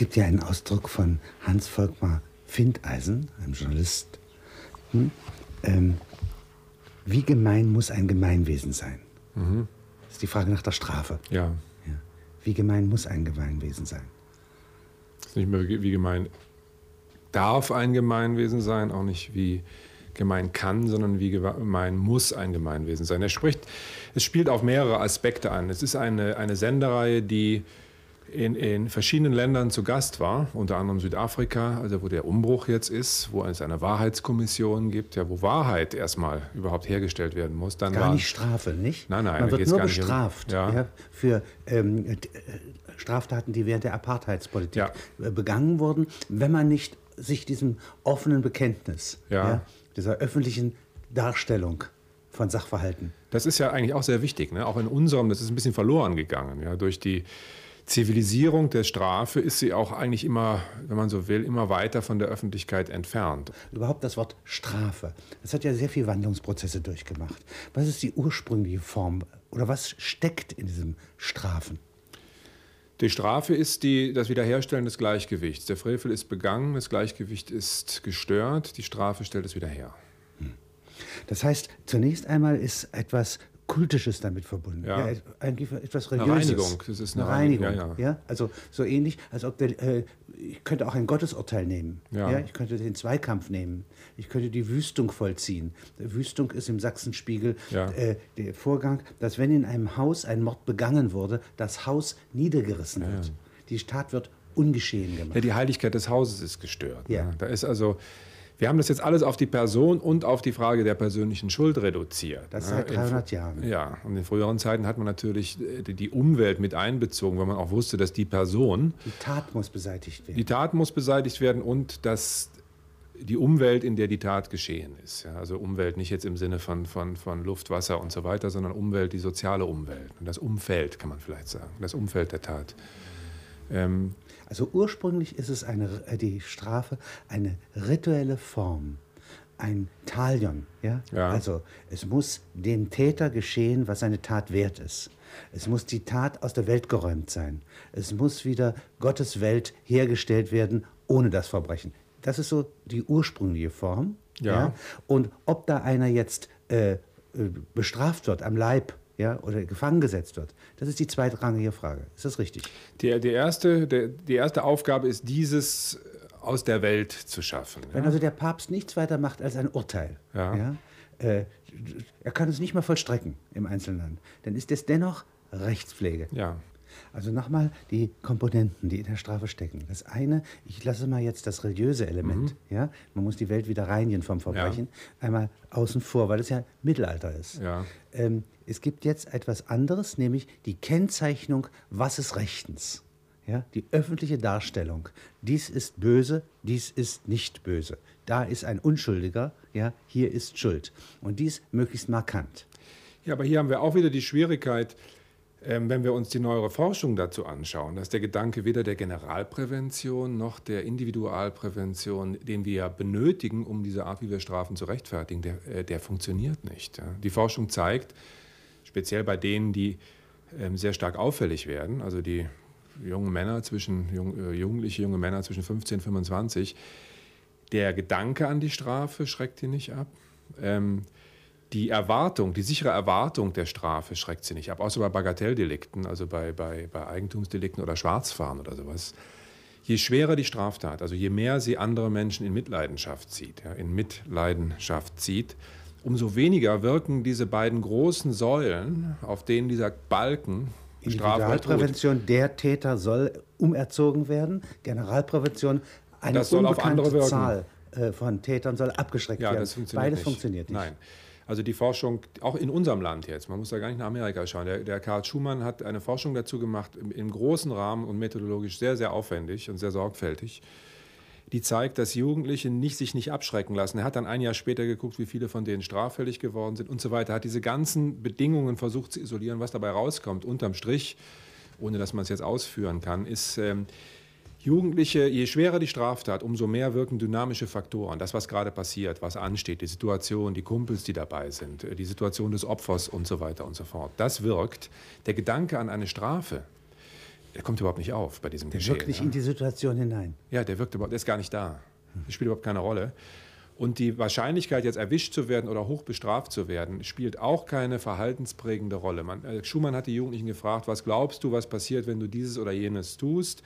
gibt ja einen Ausdruck von Hans Volkmar Findeisen, einem Journalist. Hm? Ähm, wie gemein muss ein Gemeinwesen sein? Mhm. Das ist die Frage nach der Strafe. Ja. ja. Wie gemein muss ein Gemeinwesen sein? Das ist nicht mehr wie gemein darf ein Gemeinwesen sein, auch nicht wie gemein kann, sondern wie gemein muss ein Gemeinwesen sein. Er spricht, es spielt auf mehrere Aspekte an. Es ist eine, eine Sendereihe, die in, in verschiedenen Ländern zu Gast war, unter anderem Südafrika, also wo der Umbruch jetzt ist, wo es eine Wahrheitskommission gibt, ja, wo Wahrheit erstmal überhaupt hergestellt werden muss. Dann gar war, nicht Strafe, nicht? Nein, nein, man wird nur bestraft ja. Ja, für ähm, äh, Straftaten, die während der Apartheidspolitik ja. Äh, begangen wurden, wenn man nicht sich diesem offenen Bekenntnis, dieser öffentlichen Darstellung von Sachverhalten. Das ist ja eigentlich auch sehr wichtig, ne? auch in unserem, das ist ein bisschen verloren gegangen, ja, durch die Zivilisierung der Strafe ist sie auch eigentlich immer, wenn man so will, immer weiter von der Öffentlichkeit entfernt. Überhaupt das Wort Strafe, das hat ja sehr viele Wandlungsprozesse durchgemacht. Was ist die ursprüngliche Form oder was steckt in diesem Strafen? Die Strafe ist die, das Wiederherstellen des Gleichgewichts. Der Frevel ist begangen, das Gleichgewicht ist gestört, die Strafe stellt es wieder her. Hm. Das heißt, zunächst einmal ist etwas Kultisches damit verbunden. Ja. ja eigentlich etwas Religiöses. Eine Reinigung. Das ist eine, eine Reinigung. Reinigung. Ja, ja. Also so ähnlich, als ob der, äh, ich könnte auch ein Gottesurteil nehmen. Ja. ja. Ich könnte den Zweikampf nehmen. Ich könnte die Wüstung vollziehen. Die Wüstung ist im Sachsenspiegel ja. äh, der Vorgang, dass wenn in einem Haus ein Mord begangen wurde, das Haus niedergerissen wird. Die Tat wird ungeschehen gemacht. Ja, die Heiligkeit des Hauses ist gestört. Ja. Ne? Da ist also wir haben das jetzt alles auf die Person und auf die Frage der persönlichen Schuld reduziert. Das ne? seit 300 Jahren. Ja, und in früheren Zeiten hat man natürlich äh, die Umwelt mit einbezogen, weil man auch wusste, dass die Person... Die Tat muss beseitigt werden. Die Tat muss beseitigt werden und dass die Umwelt, in der die Tat geschehen ist. Ja, also Umwelt nicht jetzt im Sinne von, von, von Luft, Wasser und so weiter, sondern Umwelt, die soziale Umwelt. Und das Umfeld, kann man vielleicht sagen, das Umfeld der Tat. Ähm, also ursprünglich ist es eine, äh, die Strafe eine rituelle Form, ein Talion. Ja? ja? Also es muss dem Täter geschehen, was seine Tat wert ist. Es muss die Tat aus der Welt geräumt sein. Es muss wieder Gottes Welt hergestellt werden ohne das Verbrechen. Das ist so die ursprüngliche Form. Ja. ja? Und ob da einer jetzt äh, äh bestraft wird am Leib ja, oder gefangen gesetzt wird. Das ist die zweitrangige Frage. Ist das richtig? Die, die, erste, der, die erste Aufgabe ist, dieses aus der Welt zu schaffen. Wenn ja? also der Papst nichts weiter macht als ein Urteil, ja. ja äh, er kann es nicht mehr vollstrecken im Einzelnen, dann ist es dennoch Rechtspflege. Ja. Also nochmal die Komponenten, die in der Strafe stecken. Das eine, ich lasse mal jetzt das religiöse Element, mhm. ja, man muss die Welt wieder reinigen vom Verbrechen, ja. einmal außen vor, weil es ja Mittelalter ist. Ja. Ähm, es gibt jetzt etwas anderes, nämlich die Kennzeichnung, was ist rechtens. Ja, die öffentliche Darstellung. Dies ist böse, dies ist nicht böse. Da ist ein Unschuldiger, ja, hier ist Schuld. Und dies möglichst markant. Ja, aber hier haben wir auch wieder die Schwierigkeit, wenn wir uns die neuere Forschung dazu anschauen, dass der Gedanke weder der Generalprävention noch der Individualprävention, den wir benötigen, um diese Art, wie wir Strafen zu rechtfertigen, der, äh, der funktioniert nicht. Die Forschung zeigt, speziell bei denen, die ähm, sehr stark auffällig werden, also die jungen Männer zwischen, äh, jugendliche junge Männer zwischen 15 und 25, der Gedanke an die Strafe schreckt die nicht ab. Die Erwartung, die sichere Erwartung der Strafe schreckt sie nicht ab, außer bei Bagatelldelikten, also bei, bei, bei Eigentumsdelikten oder Schwarzfahren oder sowas. Je schwerer die Straftat, also je mehr sie andere Menschen in Mitleidenschaft zieht, ja, in Mitleidenschaft zieht, umso weniger wirken diese beiden großen Säulen, auf denen dieser Balken Individualprävention, der Täter soll umerzogen werden, Generalprävention, eine das soll unbekannte Zahl äh, von Tätern soll abgeschreckt ja, werden. Beides nicht. funktioniert nicht. Nein. Also die Forschung, auch in unserem Land jetzt, man muss da gar nicht nach Amerika schauen. Der, der Karl Schumann hat eine Forschung dazu gemacht, im, im, großen Rahmen und methodologisch sehr, sehr aufwendig und sehr sorgfältig, die zeigt, dass Jugendliche nicht, sich nicht abschrecken lassen. Er hat dann ein Jahr später geguckt, wie viele von denen straffällig geworden sind und so weiter. Er hat diese ganzen Bedingungen versucht zu isolieren. Was dabei rauskommt, unterm Strich, ohne dass man es jetzt ausführen kann, ist... Jugendliche, je schwerer die Straftat, umso mehr wirken dynamische Faktoren. Das, was gerade passiert, was ansteht, die Situation, die Kumpels, die dabei sind, die Situation des Opfers und so weiter und so fort. Das wirkt. Der Gedanke an eine Strafe, der kommt überhaupt nicht auf bei diesem der Geschehen. Der wirkt nicht ja. in die Situation hinein. Ja, der wirkt überhaupt, der ist gar nicht da. Der spielt überhaupt keine Rolle. Und die Wahrscheinlichkeit, jetzt erwischt zu werden oder hoch bestraft zu werden, spielt auch keine verhaltensprägende Rolle. Man, äh, Schumann hat die Jugendlichen gefragt, was glaubst du, was passiert, wenn du dieses oder jenes tust?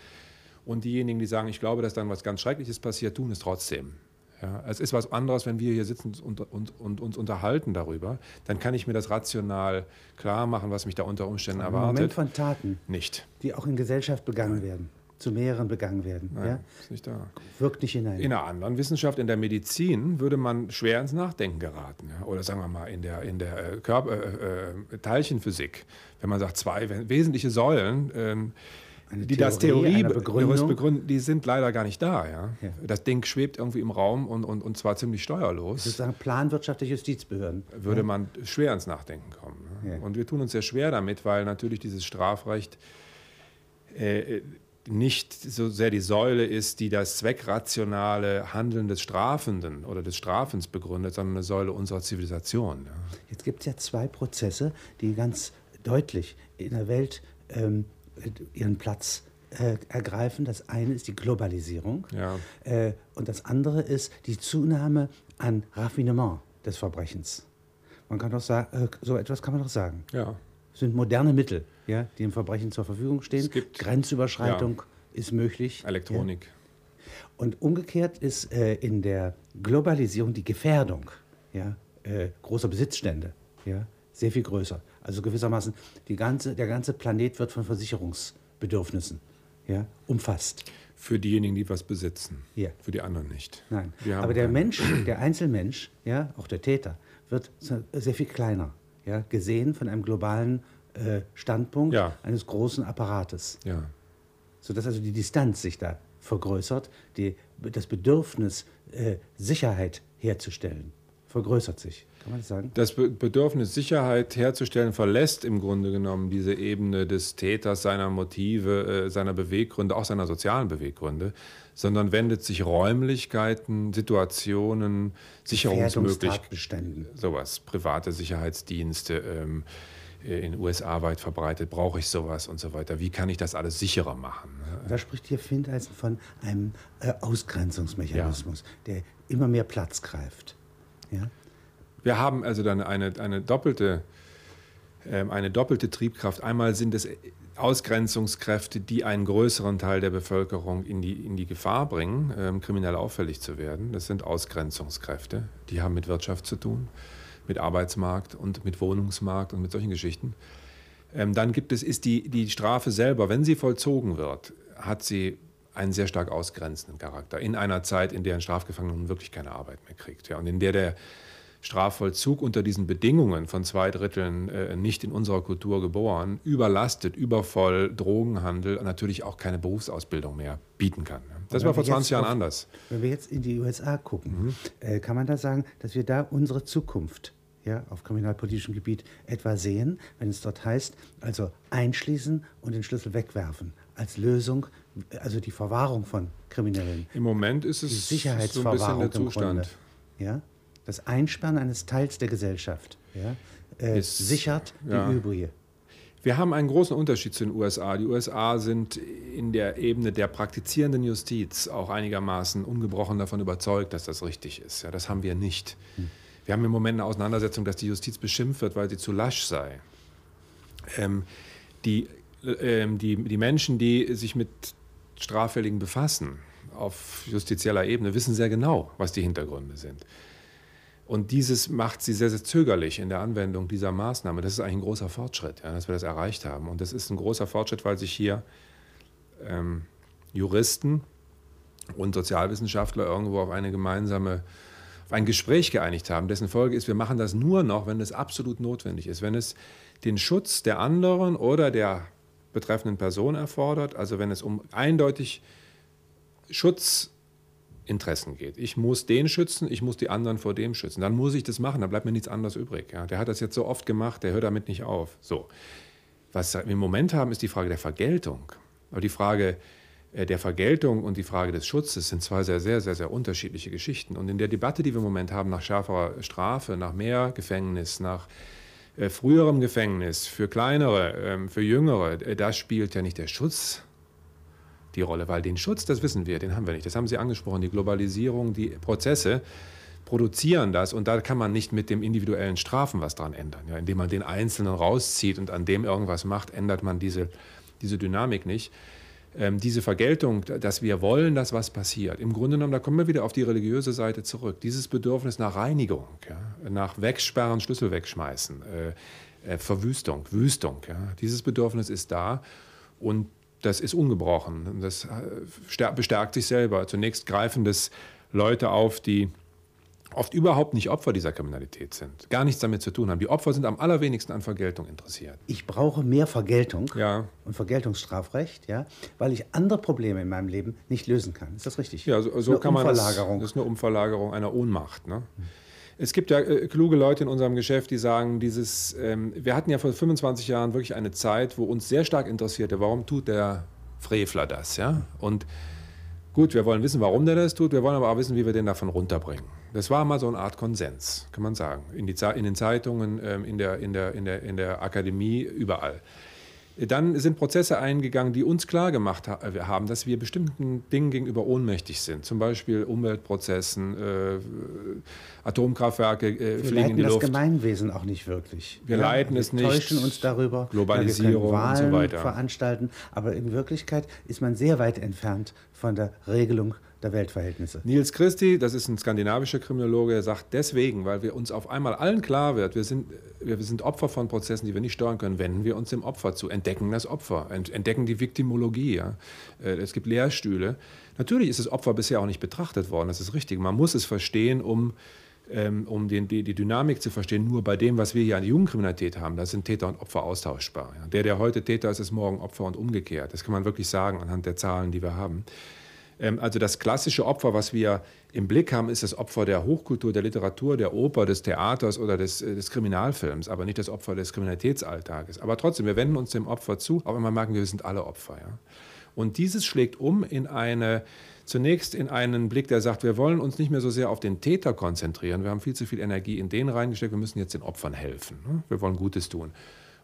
Und diejenigen, die sagen, ich glaube, dass dann was ganz Schreckliches passiert, tun es trotzdem. Ja, es ist was anderes, wenn wir hier sitzen und, und, und, uns unterhalten darüber. Dann kann ich mir das rational klar machen, was mich da unter Umständen Im erwartet. Moment von Taten, nicht. die auch in Gesellschaft begangen werden, zu mehreren begangen werden. Nein, ja? ist nicht da. Wirkt nicht hinein. In einer anderen Wissenschaft, in der Medizin, würde man schwer ins Nachdenken geraten. Ja? Oder sagen wir mal in der, in der äh, Körper, äh, äh, Teilchenphysik, wenn man sagt, zwei wesentliche Säulen. Ähm, die das Theorie begründen, die sind leider gar nicht da. Ja? ja? Das Ding schwebt irgendwie im Raum und, und, und zwar ziemlich steuerlos. Sozusagen planwirtschaftliche Justizbehörden. Würde ja. man schwer ins Nachdenken kommen. Ne? Ja. Und wir tun uns sehr schwer damit, weil natürlich dieses Strafrecht äh, nicht so sehr die Säule ist, die das zweckrationale Handeln des Strafenden oder des Strafens begründet, sondern eine Säule unserer Zivilisation. Jetzt gibt es ja zwei Prozesse, die ganz deutlich in der Welt ähm, ihren Platz äh, ergreifen. Das eine ist die Globalisierung ja. äh, und das andere ist die Zunahme an Raffinement des Verbrechens. Man kann doch sagen, äh, so etwas kann man doch sagen. Ja. Das sind moderne Mittel, ja, die dem Verbrechen zur Verfügung stehen. Grenzüberschreitung ja. ist möglich. Elektronik. Ja. Und umgekehrt ist äh, in der Globalisierung die Gefährdung ja, äh, großer Besitzstände ja, sehr viel größer. Also gewissermaßen die ganze, der ganze Planet wird von Versicherungsbedürfnissen ja, umfasst. Für diejenigen, die was besitzen. Ja. Für die anderen nicht. Nein. Aber der Mensch, der Einzelmensch, ja, auch der Täter, wird sehr viel kleiner, ja, gesehen von einem globalen äh, Standpunkt ja. eines großen Apparates. Ja. Sodass also die Distanz sich da vergrößert, die, das Bedürfnis, äh, Sicherheit herzustellen, vergrößert sich. Kann man das sagen? Das Bedürfnis, Sicherheit herzustellen, verlässt im Grunde genommen diese Ebene des Täters, seiner Motive, äh, seiner Beweggründe, auch seiner sozialen Beweggründe, sondern wendet sich Räumlichkeiten, Situationen, Sicherungsmöglichkeiten, sowas, private Sicherheitsdienste, ähm, in den USA weit verbreitet, brauche ich sowas und so weiter. Wie kann ich das alles sicherer machen? Da spricht hier Findeisen von einem äh, Ausgrenzungsmechanismus, ja. der immer mehr Platz greift. Ja? Wir haben also dann eine, eine, doppelte, äh, eine doppelte Triebkraft. Einmal sind es Ausgrenzungskräfte, die einen größeren Teil der Bevölkerung in die, in die Gefahr bringen, ähm, kriminell auffällig zu werden. Das sind Ausgrenzungskräfte, die haben mit Wirtschaft zu tun, mit Arbeitsmarkt und mit Wohnungsmarkt und mit solchen Geschichten. Ähm, dann gibt es, ist die, die Strafe selber, wenn sie vollzogen wird, hat sie einen sehr stark ausgrenzenden Charakter. In einer Zeit, in der ein Strafgefangener wirklich keine Arbeit mehr kriegt. Ja, und in der der Strafvollzug unter diesen Bedingungen von zwei Dritteln äh, nicht in unserer Kultur geboren, überlastet, übervoll, Drogenhandel, natürlich auch keine Berufsausbildung mehr bieten kann. Das war vor 20 Jahren auf, anders. Wenn wir jetzt in die USA gucken, mhm. äh, kann man da sagen, dass wir da unsere Zukunft ja, auf kriminalpolitischem Gebiet etwa sehen, wenn es dort heißt, also einschließen und den Schlüssel wegwerfen als Lösung, also die Verwahrung von Kriminellen. Im Moment ist es die Sicherheitsverwahrung so ein bisschen der Zustand. Ja? Das Einsperren eines Teils der Gesellschaft ja, äh, ist, sichert die ja. übrige. Wir haben einen großen Unterschied zu den USA. Die USA sind in der Ebene der praktizierenden Justiz auch einigermaßen ungebrochen davon überzeugt, dass das richtig ist. Ja, das haben wir nicht. Hm. Wir haben im Moment eine Auseinandersetzung, dass die Justiz beschimpft wird, weil sie zu lasch sei. Ähm, die, ähm, die, die Menschen, die sich mit Straffälligen befassen, auf justizieller Ebene, wissen sehr genau, was die Hintergründe sind. Und dieses macht sie sehr, sehr zögerlich in der Anwendung dieser Maßnahme. Das ist eigentlich ein großer Fortschritt, ja, dass wir das erreicht haben. Und das ist ein großer Fortschritt, weil sich hier ähm, Juristen und Sozialwissenschaftler irgendwo auf eine gemeinsame, auf ein Gespräch geeinigt haben, dessen Folge ist, wir machen das nur noch, wenn es absolut notwendig ist, wenn es den Schutz der anderen oder der betreffenden Person erfordert, also wenn es um eindeutig Schutz Interessen geht. Ich muss den schützen, ich muss die anderen vor dem schützen. Dann muss ich das machen, dann bleibt mir nichts anderes übrig. Ja, der hat das jetzt so oft gemacht, der hört damit nicht auf. So. Was wir im Moment haben, ist die Frage der Vergeltung. Aber die Frage äh, der Vergeltung und die Frage des Schutzes sind zwei sehr, sehr, sehr, sehr unterschiedliche Geschichten. Und in der Debatte, die wir im Moment haben, nach schärferer Strafe, nach mehr Gefängnis, nach äh, früherem Gefängnis, für kleinere, ähm, für jüngere, äh, da spielt ja nicht der Schutz die Rolle, weil den Schutz, das wissen wir, den haben wir nicht. Das haben Sie angesprochen, die Globalisierung, die Prozesse produzieren das und da kann man nicht mit dem individuellen Strafen was dran ändern. Ja, indem man den Einzelnen rauszieht und an dem irgendwas macht, ändert man diese, diese Dynamik nicht. Ähm, diese Vergeltung, dass wir wollen, dass was passiert. Im Grunde genommen, da kommen wir wieder auf die religiöse Seite zurück. Dieses Bedürfnis nach Reinigung, ja, nach Wegsperren, Schlüssel wegschmeißen, äh, äh, Verwüstung, Wüstung. Ja, dieses Bedürfnis ist da und das ist ungebrochen. Das äh, bestärkt sich selber. Zunächst greifen das Leute auf, die oft überhaupt nicht Opfer dieser Kriminalität sind, gar nichts damit zu tun haben. Die Opfer sind am allerwenigsten an Vergeltung interessiert. Ich brauche mehr Vergeltung ja. und Vergeltungsstrafrecht, ja, weil ich andere Probleme in meinem Leben nicht lösen kann. Ist das richtig? Ja, so, so kann man das. Das ist eine Umverlagerung einer Ohnmacht. Ne? Es gibt ja äh, kluge Leute in unserem Geschäft, die sagen, dieses, ähm, wir hatten ja vor 25 Jahren wirklich eine Zeit, wo uns sehr stark interessierte, warum tut der Frevler das, ja? Und Gut, wir wollen wissen, warum der das tut, wir wollen aber auch wissen, wie wir den davon runterbringen. Das war mal so eine Art Konsens, kann man sagen, in, die, in den Zeitungen, ähm, in der, in, der, in, der, in der Akademie, überall. Dann sind Prozesse eingegangen, die uns klar gemacht äh, haben, dass wir bestimmten Dingen gegenüber ohnmächtig sind. Zum Beispiel Umweltprozessen, äh, Atomkraftwerke äh, wir fliegen in die Luft. Wir leiten das Gemeinwesen auch nicht wirklich. Wir ja, leiten es nicht. Wir täuschen uns darüber. Globalisierung ja, und so weiter. veranstalten. Aber in Wirklichkeit ist man sehr weit entfernt von der Regelung der Weltverhältnisse. Nils Christi, das ist ein skandinavischer Kriminologe, sagt deswegen, weil wir uns auf einmal allen klar wird, wir sind, wir sind Opfer von Prozessen, die wir nicht steuern können, wenden wir uns dem Opfer zu, entdecken das Opfer, entdecken die Viktimologie. Ja. Äh, es gibt Lehrstühle. Natürlich ist das Opfer bisher auch nicht betrachtet worden, das ist richtig. Man muss es verstehen, um ähm, um den, die, die, Dynamik zu verstehen, nur bei dem, was wir hier an Jugendkriminalität haben, da sind Täter und Opfer austauschbar. Der, der heute Täter ist, ist morgen Opfer und umgekehrt. Das kann man wirklich sagen anhand der Zahlen, die wir haben. Ähm, also das klassische Opfer, was wir im Blick haben, ist das Opfer der Hochkultur, der Literatur, der Oper, des Theaters oder des, äh, des Kriminalfilms, aber nicht das Opfer des Kriminalitätsalltages. Aber trotzdem, wir wenden uns dem Opfer zu, aber immer merken wir, wir sind alle Opfer. Ja? Und dieses schlägt um in eine, zunächst in einen Blick, der sagt, wir wollen uns nicht mehr so sehr auf den Täter konzentrieren. Wir haben viel zu viel Energie in den reingesteckt, wir müssen jetzt den Opfern helfen. Ne? Wir wollen Gutes tun.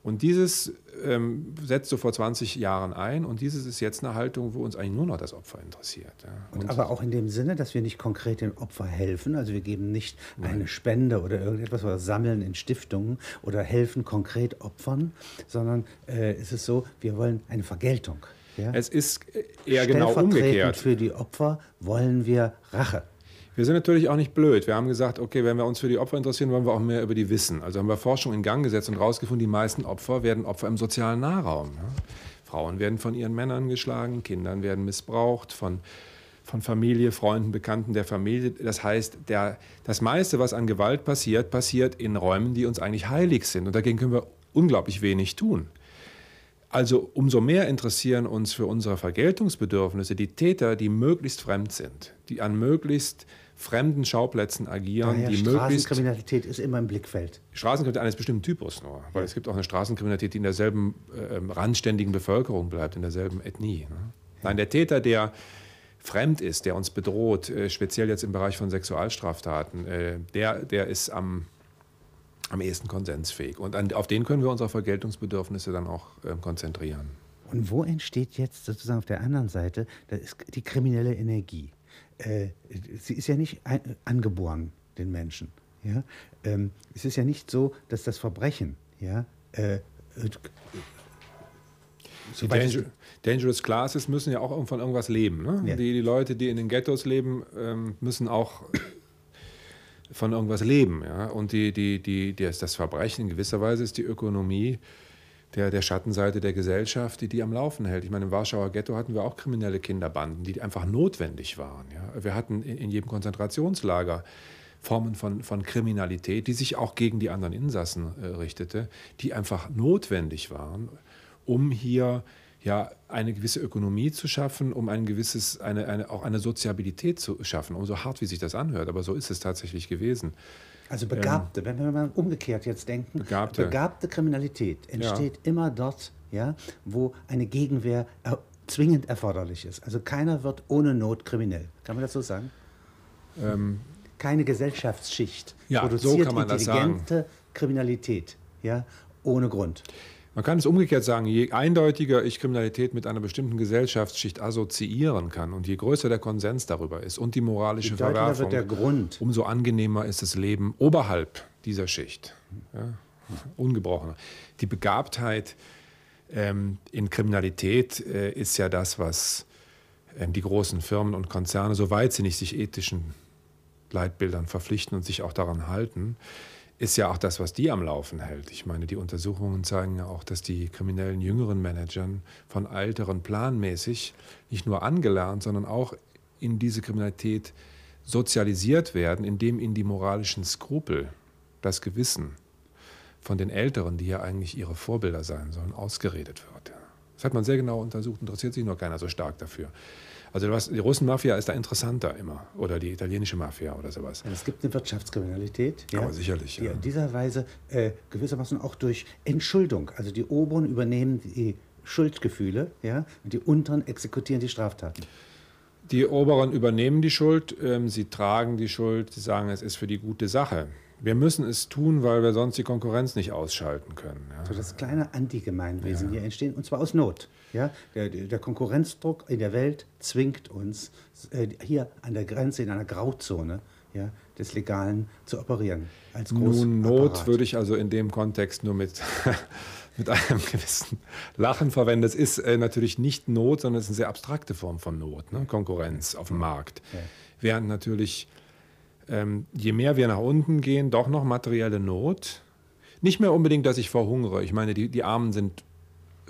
Und dieses ähm, setzt so vor 20 Jahren ein und dieses ist jetzt eine Haltung, wo uns eigentlich nur noch das Opfer interessiert. Ja. Und, und, aber auch in dem Sinne, dass wir nicht konkret dem Opfer helfen, also wir geben nicht nein. eine Spende oder irgendetwas oder sammeln in Stiftungen oder helfen konkret Opfern, sondern äh, es ist so, wir wollen eine Vergeltung. Ja? Es ist eher genau umgekehrt. Für die Opfer wollen wir Rache. Wir sind natürlich auch nicht blöd. Wir haben gesagt, okay, wenn wir uns für die Opfer interessieren, wollen wir auch mehr über die wissen. Also haben wir Forschung in Gang gesetzt und herausgefunden, die meisten Opfer werden Opfer im sozialen Nahraum. Ja? Frauen werden von ihren Männern geschlagen, Kindern werden missbraucht, von, von Familie, Freunden, Bekannten der Familie. Das heißt, der, das meiste, was an Gewalt passiert, passiert in Räumen, die uns eigentlich heilig sind. Und dagegen können wir unglaublich wenig tun. Also umso mehr interessieren uns für unsere Vergeltungsbedürfnisse die Täter, die möglichst fremd sind, die an möglichst fremden Schauplätzen agieren, Daher die Straßenkriminalität ist immer im Blickfeld. Straßenkriminalität eines bestimmten Typus nur, weil es gibt auch eine Straßenkriminalität, die in derselben äh, randständigen Bevölkerung bleibt, in derselben Ethnie. Ne? Nein, der Täter, der fremd ist, der uns bedroht, äh, speziell jetzt im Bereich von Sexualstraftaten, äh, der, der ist am, am ehesten konsensfähig. Und an, auf den können wir unsere Vergeltungsbedürfnisse dann auch ähm, konzentrieren. Und wo entsteht jetzt sozusagen auf der anderen Seite die kriminelle Energie? äh, sie ist ja nicht ein, angeboren, den Menschen. Ja? Ähm, es ist ja nicht so, dass das Verbrechen, ja, äh, die Danger, Dangerous Classes müssen ja auch von irgendwas leben. Ne? Ja. Die, die, Leute, die in den Ghettos leben, ähm, müssen auch von irgendwas leben. Ja? Und die, die, die, das Verbrechen in gewisser Weise ist die Ökonomie der, der Schattenseite der Gesellschaft, die die am Laufen hält. Ich meine, im Warschauer Ghetto hatten wir auch kriminelle Kinderbanden, die einfach notwendig waren. Ja. Wir hatten in, in jedem Konzentrationslager Formen von, von Kriminalität, die sich auch gegen die anderen Insassen äh, richtete, die einfach notwendig waren, um hier ja, eine gewisse Ökonomie zu schaffen, um ein gewisses, eine, eine, auch eine Soziabilität zu schaffen. Um so hart, wie sich das anhört, aber so ist es tatsächlich gewesen. Also Begabte, ähm, wenn wir mal umgekehrt jetzt denken, begabte, begabte Kriminalität entsteht ja. immer dort, ja, wo eine Gegenwehr er, zwingend erforderlich ist. Also keiner wird ohne Not kriminell. Kann man das so sagen? Ähm, Keine Gesellschaftsschicht ja, produziert so intelligente Kriminalität. ja, ohne Grund. Man kann es umgekehrt sagen, je eindeutiger ich Kriminalität mit einer bestimmten Gesellschaftsschicht assoziieren kann und je größer der Konsens darüber ist und die moralische Verwerfung, umso angenehmer ist das Leben oberhalb dieser Schicht. Ja, ungebrochener. Die Begabtheit ähm, in Kriminalität äh, ist ja das, was ähm, die großen Firmen und Konzerne, soweit sie nicht sich ethischen Leitbildern verpflichten und sich auch daran halten, ist ja auch das, was die am Laufen hält. Ich meine, die Untersuchungen zeigen ja auch, dass die kriminellen jüngeren Managern von älteren planmäßig nicht nur angelernt, sondern auch in diese Kriminalität sozialisiert werden, indem ihnen die moralischen Skrupel, das Gewissen von den Älteren, die ja eigentlich ihre Vorbilder sein sollen, ausgeredet wird. Das hat man sehr genau untersucht, interessiert sich nur keiner so stark dafür. Also was, die Russenmafia ist da interessanter immer oder die italienische Mafia oder sowas. es gibt eine Wirtschaftskriminalität, ja, Aber sicherlich, die ja. in dieser Weise äh, gewissermaßen auch durch Entschuldung, also die Oberen übernehmen die Schuldgefühle, ja, und die Unteren exekutieren die Straftaten. Die Oberen übernehmen die Schuld, ähm, sie tragen die Schuld, sie sagen, es ist für die gute Sache. Wir müssen es tun, weil wir sonst die Konkurrenz nicht ausschalten können. Ja. So das kleine Antigemeinwesen ja. hier entstehen, und zwar aus Not. Ja? Der, der, Konkurrenzdruck in der Welt zwingt uns, äh, hier an der Grenze, in einer Grauzone ja, des Legalen zu operieren. Als Nun, Not würde ich also in dem Kontext nur mit, mit einem gewissen Lachen verwenden. Das ist äh, natürlich nicht Not, sondern es ist eine sehr abstrakte Form von Not, ne? Konkurrenz auf dem Markt. Ja. Während natürlich ähm, je mehr wir nach unten gehen, doch noch materielle Not. Nicht mehr unbedingt, dass ich verhungere. Ich meine, die, die Armen sind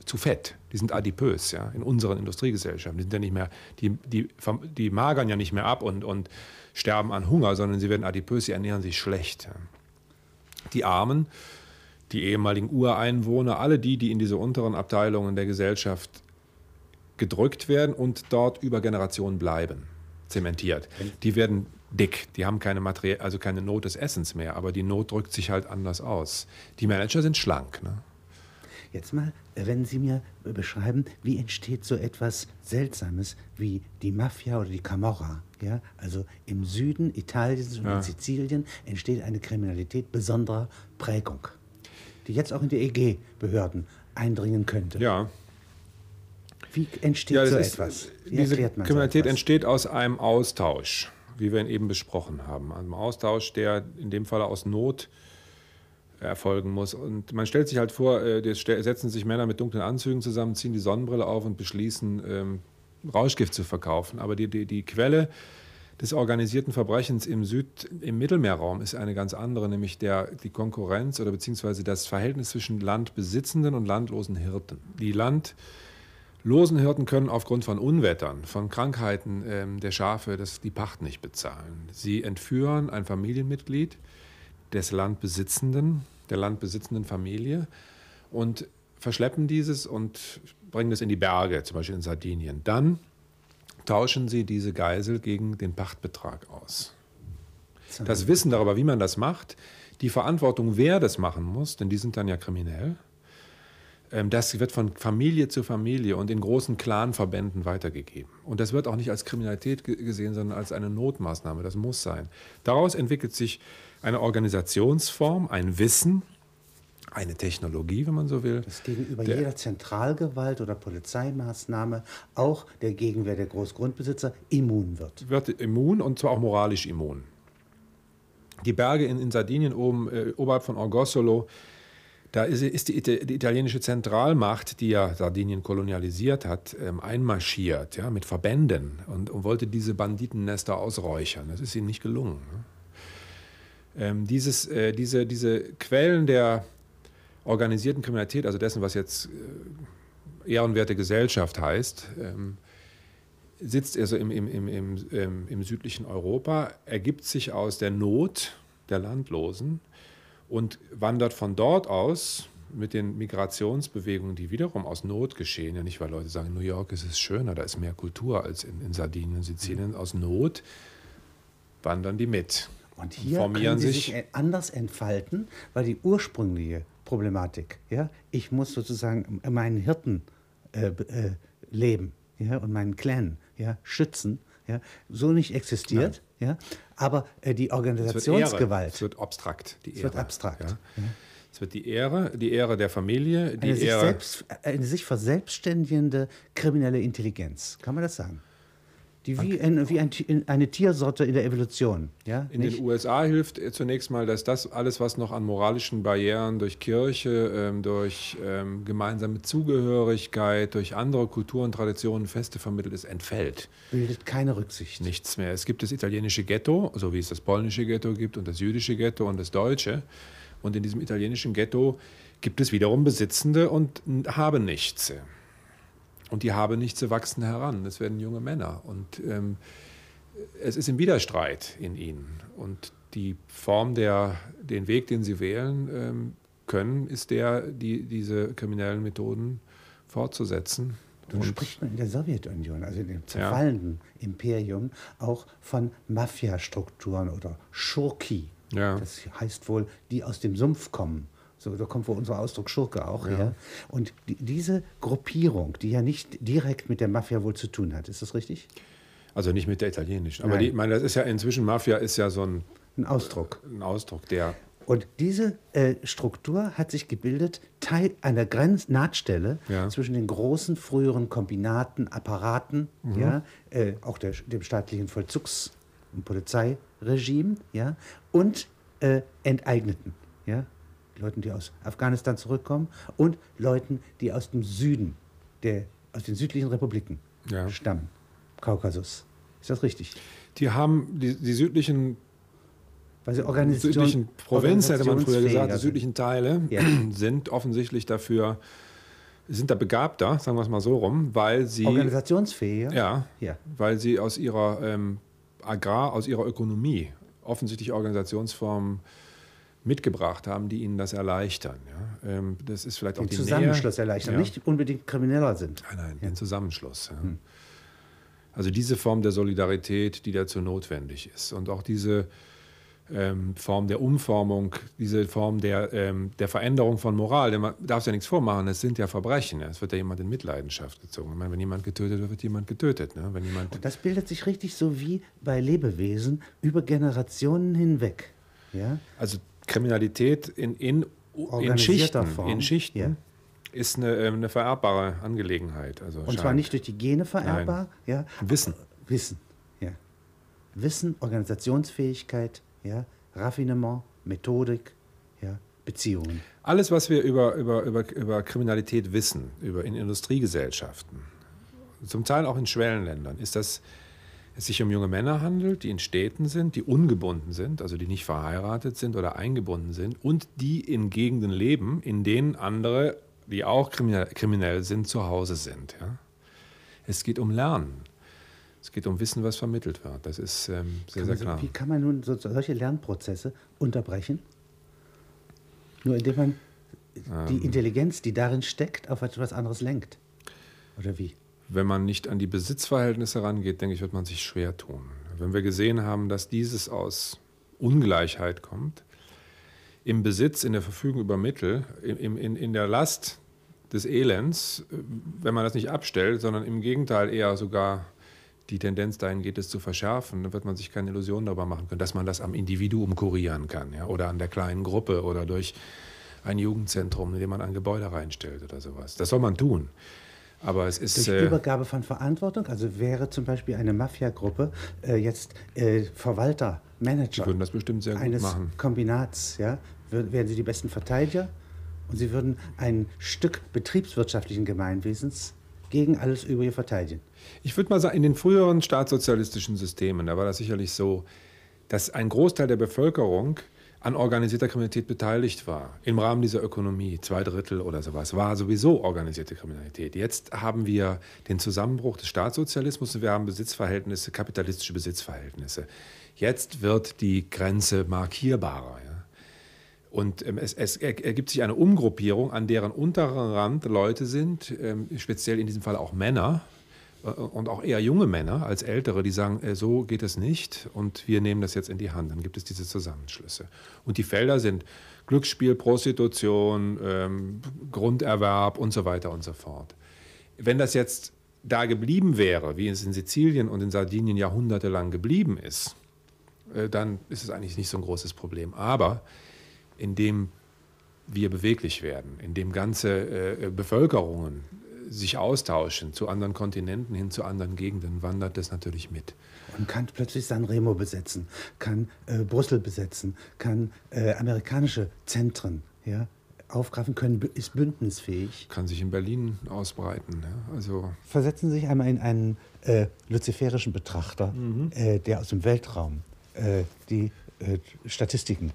zu fett, die sind adipös, ja, in unseren Industriegesellschaften. Die sind ja nicht mehr, die, die, die magern ja nicht mehr ab und, und sterben an Hunger, sondern sie werden adipös, sie ernähren sich schlecht. Ja. Die Armen, die ehemaligen Ureinwohner, alle die, die in diese unteren Abteilungen der Gesellschaft gedrückt werden und dort über Generationen bleiben, zementiert. Die werden dick. Die haben keine Materie also keine Not des Essens mehr, aber die Not drückt sich halt anders aus. Die Manager sind schlank. Ne? Jetzt mal, wenn Sie mir beschreiben, wie entsteht so etwas Seltsames wie die Mafia oder die Camorra. Ja? Also im Süden Italiens und ja. in Sizilien entsteht eine Kriminalität besonderer Prägung, die jetzt auch in die EG-Behörden eindringen könnte. Ja. Wie entsteht ja, so ist, etwas? Wie diese Kriminalität so entsteht aus einem Austausch wie wir ihn eben besprochen haben. Einem Austausch, der in dem Fall aus Not erfolgen muss. Und man stellt sich halt vor, äh, setzen sich Männer mit dunklen Anzügen zusammen, ziehen die Sonnenbrille auf und beschließen, ähm, Rauschgift zu verkaufen. Aber die, die, die Quelle des organisierten Verbrechens im Süd, im Mittelmeerraum ist eine ganz andere, nämlich der, die Konkurrenz oder beziehungsweise das Verhältnis zwischen landbesitzenden und landlosen Hirten. Die Land Losen Hirten können aufgrund von Unwettern, von Krankheiten ähm, der Schafe das, die Pacht nicht bezahlen. Sie entführen ein Familienmitglied des Landbesitzenden, der landbesitzenden Familie und verschleppen dieses und bringen es in die Berge, zum Beispiel in Sardinien. Dann tauschen sie diese Geisel gegen den Pachtbetrag aus. Das Wissen darüber, wie man das macht, die Verantwortung, wer das machen muss, denn die sind dann ja kriminell, das wird von Familie zu Familie und in großen Clanverbänden weitergegeben. Und das wird auch nicht als Kriminalität gesehen, sondern als eine Notmaßnahme. Das muss sein. Daraus entwickelt sich eine Organisationsform, ein Wissen, eine Technologie, wenn man so will. Das gegenüber der, jeder Zentralgewalt oder Polizeimaßnahme auch der Gegenwehr der Großgrundbesitzer immun wird. Wird immun und zwar auch moralisch immun. Die Berge in, in Sardinien oben, äh, oberhalb von Orgosolo da ist, ist die, die, italienische Zentralmacht, die ja Sardinien kolonialisiert hat, ähm, einmarschiert ja, mit Verbänden und, und, wollte diese Banditennester ausräuchern. Das ist ihnen nicht gelungen. Ne? Ähm, dieses, äh, diese, diese Quellen der organisierten Kriminalität, also dessen, was jetzt äh, ehrenwerte Gesellschaft heißt, ähm, sitzt also im, im, im, im, ähm, im südlichen Europa, ergibt sich aus der Not der Landlosen und wandert von dort aus mit den Migrationsbewegungen, die wiederum aus Not geschehen, ja nicht, weil Leute sagen, New York ist es schöner, da ist mehr Kultur als in, in Sardinien, Sizilien, aus Not wandern die mit. Und hier formieren können sie sich, sich anders entfalten, weil die ursprüngliche Problematik, ja, ich muss sozusagen meinen Hirten äh, äh, leben ja, und meinen Clan ja, schützen, ja, so nicht existiert. Ja, aber äh, die Organisationsgewalt. Es wird, abstrakt. Die Ehre, wird abstrakt. Ja. Es wird die Ehre, die Ehre der Familie, die eine, sich Ehre. Selbst, eine sich verselbstständigende kriminelle Intelligenz. Kann man das sagen? Die wie, ein, wie ein, eine Tiersorte in der Evolution. Ja? In Nicht? den USA hilft zunächst mal, dass das alles, was noch an moralischen Barrieren durch Kirche, ähm, durch ähm, gemeinsame Zugehörigkeit, durch andere Kulturen, Traditionen, Feste vermittelt ist, entfällt. Bildet keine Rücksicht. Nichts mehr. Es gibt das italienische Ghetto, so wie es das polnische Ghetto gibt und das jüdische Ghetto und das deutsche. Und in diesem italienischen Ghetto gibt es wiederum Besitzende und haben nichts. Und die haben nichts wachsen heran. Das werden junge Männer. Und ähm, es ist im Widerstreit in ihnen. Und die Form, der, den Weg, den sie wählen ähm, können, ist der, die, diese kriminellen Methoden fortzusetzen. Nun spricht man in der Sowjetunion, also in dem zerfallenden ja. Imperium, auch von Mafia-Strukturen oder Schurki. Ja. Das heißt wohl, die aus dem Sumpf kommen. So, da kommt wohl unser Ausdruck Schurke auch ja. her. Und die, diese Gruppierung, die ja nicht direkt mit der Mafia wohl zu tun hat, ist das richtig? Also nicht mit der italienischen. Aber die, ich meine, das ist ja inzwischen Mafia ist ja so ein, ein Ausdruck. Ein Ausdruck, der. Und diese äh, Struktur hat sich gebildet, Teil einer Grenznahtstelle ja. zwischen den großen früheren Kombinaten, Apparaten, mhm. ja, äh, auch der, dem staatlichen Vollzugs- und Polizeiregime, ja, und äh, Enteigneten, ja, Leuten, die aus Afghanistan zurückkommen und Leuten, die aus dem Süden, der, aus den südlichen Republiken ja. stammen, Kaukasus. Ist das richtig? Die haben die, die südlichen weil sie südlichen Provinzen, hätte man früher gesagt, die südlichen Teile ja. sind offensichtlich dafür, sind da begabter, sagen wir es mal so rum, weil sie. Organisationsfähiger? Ja, ja. weil sie aus ihrer ähm, Agrar, aus ihrer Ökonomie offensichtlich Organisationsformen mitgebracht haben, die ihnen das erleichtern. Ja. Ähm, das ist vielleicht den auch die Zusammenschluss Nähe. erleichtern, ja. nicht unbedingt krimineller sind. Nein, nein, ja. den Zusammenschluss. Hm. Also diese Form der Solidarität, die dazu notwendig ist und auch diese ähm, Form der Umformung, diese Form der, ähm, der Veränderung von Moral. Denn man darf ja nichts vormachen, es sind ja Verbrechen. Es wird ja jemand in Mitleidenschaft gezogen. Ich meine, wenn jemand getötet wird, wird jemand getötet. Ne? Wenn jemand und das bildet sich richtig so wie bei Lebewesen über Generationen hinweg. Ja? Also Kriminalität in, in, in Schichten, Form. in Schichten ja. ist eine, ähm, eine, vererbbare Angelegenheit. Also Und scheint. zwar nicht durch die Gene vererbbar. Ja. Wissen. Wissen, ja. Wissen, Organisationsfähigkeit, ja. Raffinement, Methodik, ja. Beziehungen. Alles, was wir über, über, über, über Kriminalität wissen, über in Industriegesellschaften, zum Teil auch in Schwellenländern, ist das es sich um junge Männer handelt, die in Städten sind, die ungebunden sind, also die nicht verheiratet sind oder eingebunden sind und die in Gegenden leben, in denen andere, die auch kriminell sind, zu Hause sind. Ja? Es geht um Lernen. Es geht um Wissen, was vermittelt wird. Das ist ähm, sehr, sehr klar. Wie kann man nun so, solche Lernprozesse unterbrechen? Nur indem man ähm, die Intelligenz, die darin steckt, auf etwas anderes lenkt. Oder wie? Wenn man nicht an die Besitzverhältnisse rangeht, denke ich, wird man sich schwer tun. Wenn wir gesehen haben, dass dieses aus Ungleichheit kommt, im Besitz, in der Verfügung über Mittel, in, in, in der Last des Elends, wenn man das nicht abstellt, sondern im Gegenteil eher sogar die Tendenz dahin geht, es zu verschärfen, dann wird man sich keine Illusionen darüber machen können, dass man das am Individuum kurieren kann ja? oder an der kleinen Gruppe oder durch ein Jugendzentrum, in dem man ein Gebäude reinstellt oder sowas. Das soll man tun. Aber es ist. Durch äh, Übergabe von Verantwortung, also wäre zum Beispiel eine Mafiagruppe äh, jetzt äh, Verwalter, Manager. Sie würden das bestimmt sehr gut eines machen. Kombinats, ja, wären sie die besten Verteidiger und sie würden ein Stück betriebswirtschaftlichen Gemeinwesens gegen alles Übrige verteidigen. Ich würde mal sagen, in den früheren staatssozialistischen Systemen, da war das sicherlich so, dass ein Großteil der Bevölkerung an organisierter Kriminalität beteiligt war, im Rahmen dieser Ökonomie, zwei Drittel oder sowas, war sowieso organisierte Kriminalität. Jetzt haben wir den Zusammenbruch des Staatssozialismus und wir haben Besitzverhältnisse, kapitalistische Besitzverhältnisse. Jetzt wird die Grenze markierbarer. Ja? Und ähm, es, es, ergibt sich eine Umgruppierung, an deren unteren Rand Leute sind, ähm, speziell in diesem Fall auch Männer, und auch eher junge Männer als ältere, die sagen, äh, so geht es nicht und wir nehmen das jetzt in die Hand. Dann gibt es diese Zusammenschlüsse. Und die Felder sind Glücksspiel, Prostitution, ähm, Grunderwerb und so weiter und so fort. Wenn das jetzt da geblieben wäre, wie es in Sizilien und in Sardinien jahrhundertelang geblieben ist, äh, dann ist es eigentlich nicht so ein großes Problem. Aber indem wir beweglich werden, in dem ganze äh, Bevölkerungen sich austauschen zu anderen Kontinenten hin zu anderen Gegenden, wandert das natürlich mit. Und kann plötzlich Sanremo besetzen, kann äh, Brüssel besetzen, kann äh, amerikanische Zentren ja, aufgreifen können, ist bündnisfähig. Kann sich in Berlin ausbreiten. Ja? Also Versetzen Sie sich einmal in einen äh, luziferischen Betrachter, mhm. Äh, der aus dem Weltraum äh, die äh, Statistiken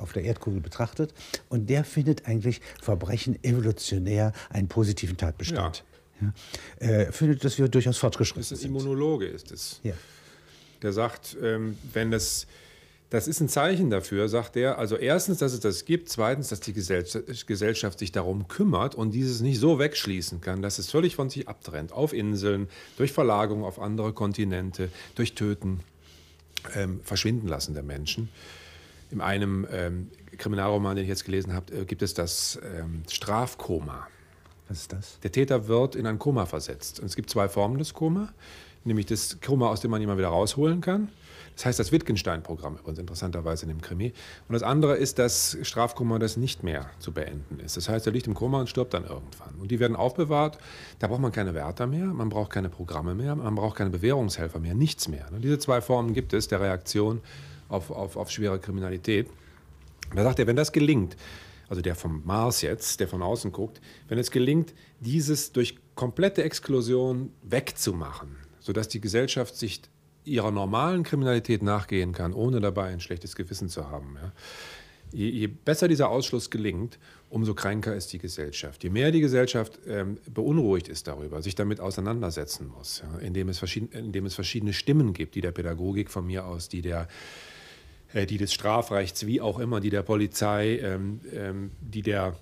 auf der Erdkugel betrachtet. Und der findet eigentlich Verbrechen evolutionär einen positiven Tatbestand. Ja. Ja. Er findet, dass wir durchaus fortgeschritten sind. Das ist ein Immunologe, ist es. Ja. Der sagt, ähm, wenn das, das ist ein Zeichen dafür, sagt er, also erstens, dass es das gibt, zweitens, dass die Gesellschaft sich darum kümmert und dieses nicht so wegschließen kann, dass es völlig von sich abtrennt, auf Inseln, durch Verlagerung auf andere Kontinente, durch Töten, ähm, Verschwinden lassen der Menschen. In einem ähm, Kriminalroman, den ich jetzt gelesen habe, äh, gibt es das ähm, Strafkoma. Was ist das? Der Täter wird in ein Koma versetzt. Und es gibt zwei Formen des Koma, nämlich das Koma, aus dem man mal wieder rausholen kann. Das heißt das Wittgenstein-Programm übrigens interessanterweise in dem Krimi. Und das andere ist das Strafkoma, das nicht mehr zu beenden ist. Das heißt, er liegt im Koma und stirbt dann irgendwann. Und die werden aufbewahrt. Da braucht man keine Wärter mehr, man braucht keine Programme mehr, man braucht keine Bewährungshelfer mehr, nichts mehr. Und diese zwei Formen gibt es der Reaktion auf, auf, auf schwere Kriminalität. Da sagt er, wenn das gelingt, also der vom Mars jetzt, der von außen guckt, wenn es gelingt, dieses durch komplette Exklusion wegzumachen, sodass die Gesellschaft sich ihrer normalen Kriminalität nachgehen kann, ohne dabei ein schlechtes Gewissen zu haben. Ja. Je, je, besser dieser Ausschluss gelingt, umso kränker ist die Gesellschaft. Je mehr die Gesellschaft ähm, beunruhigt ist darüber, sich damit auseinandersetzen muss, ja, indem, es indem es verschiedene Stimmen gibt, die der Pädagogik von mir aus, die der die des Strafrechts, wie auch immer, die der Polizei, ähm, ähm, die der,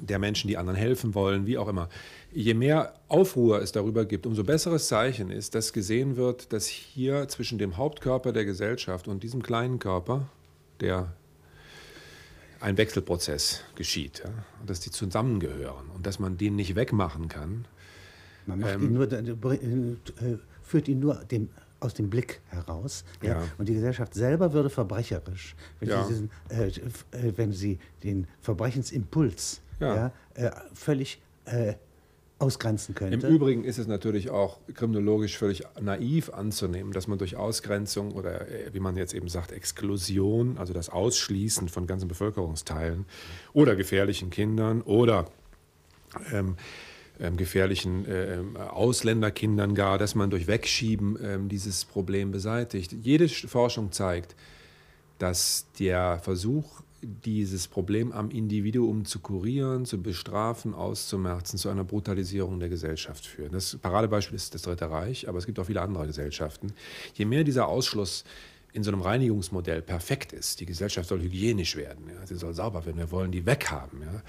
der Menschen, die anderen helfen wollen, wie auch immer. Je mehr Aufruhr es darüber gibt, umso besseres Zeichen ist, dass gesehen wird, dass hier zwischen dem Hauptkörper der Gesellschaft und diesem kleinen Körper, der ein Wechselprozess geschieht, ja, dass die zusammengehören und dass man den nicht wegmachen kann. Man macht ähm, ihn nur, äh, führt ihn nur dem aus dem Blick heraus. Ja? ja? Und die Gesellschaft selber würde verbrecherisch, wenn, ja. sie, diesen, äh, äh, wenn sie den Verbrechensimpuls ja. Äh, völlig äh, ausgrenzen könnte. Im Übrigen ist es natürlich auch kriminologisch völlig naiv anzunehmen, dass man durch Ausgrenzung oder, äh, wie man jetzt eben sagt, Exklusion, also das Ausschließen von ganzen Bevölkerungsteilen oder gefährlichen Kindern oder ähm, ähm, gefährlichen äh, ähm, Ausländerkindern gar, dass man durch Wegschieben ähm, dieses Problem beseitigt. Jede Forschung zeigt, dass der Versuch, dieses Problem am Individuum zu kurieren, zu bestrafen, auszumerzen, zu einer Brutalisierung der Gesellschaft führt. Das Paradebeispiel ist das Dritte Reich, aber es gibt auch viele andere Gesellschaften. Je mehr dieser Ausschluss in so einem Reinigungsmodell perfekt ist, die Gesellschaft soll hygienisch werden, ja, sie soll sauber werden, wir wollen die weghaben. Ja,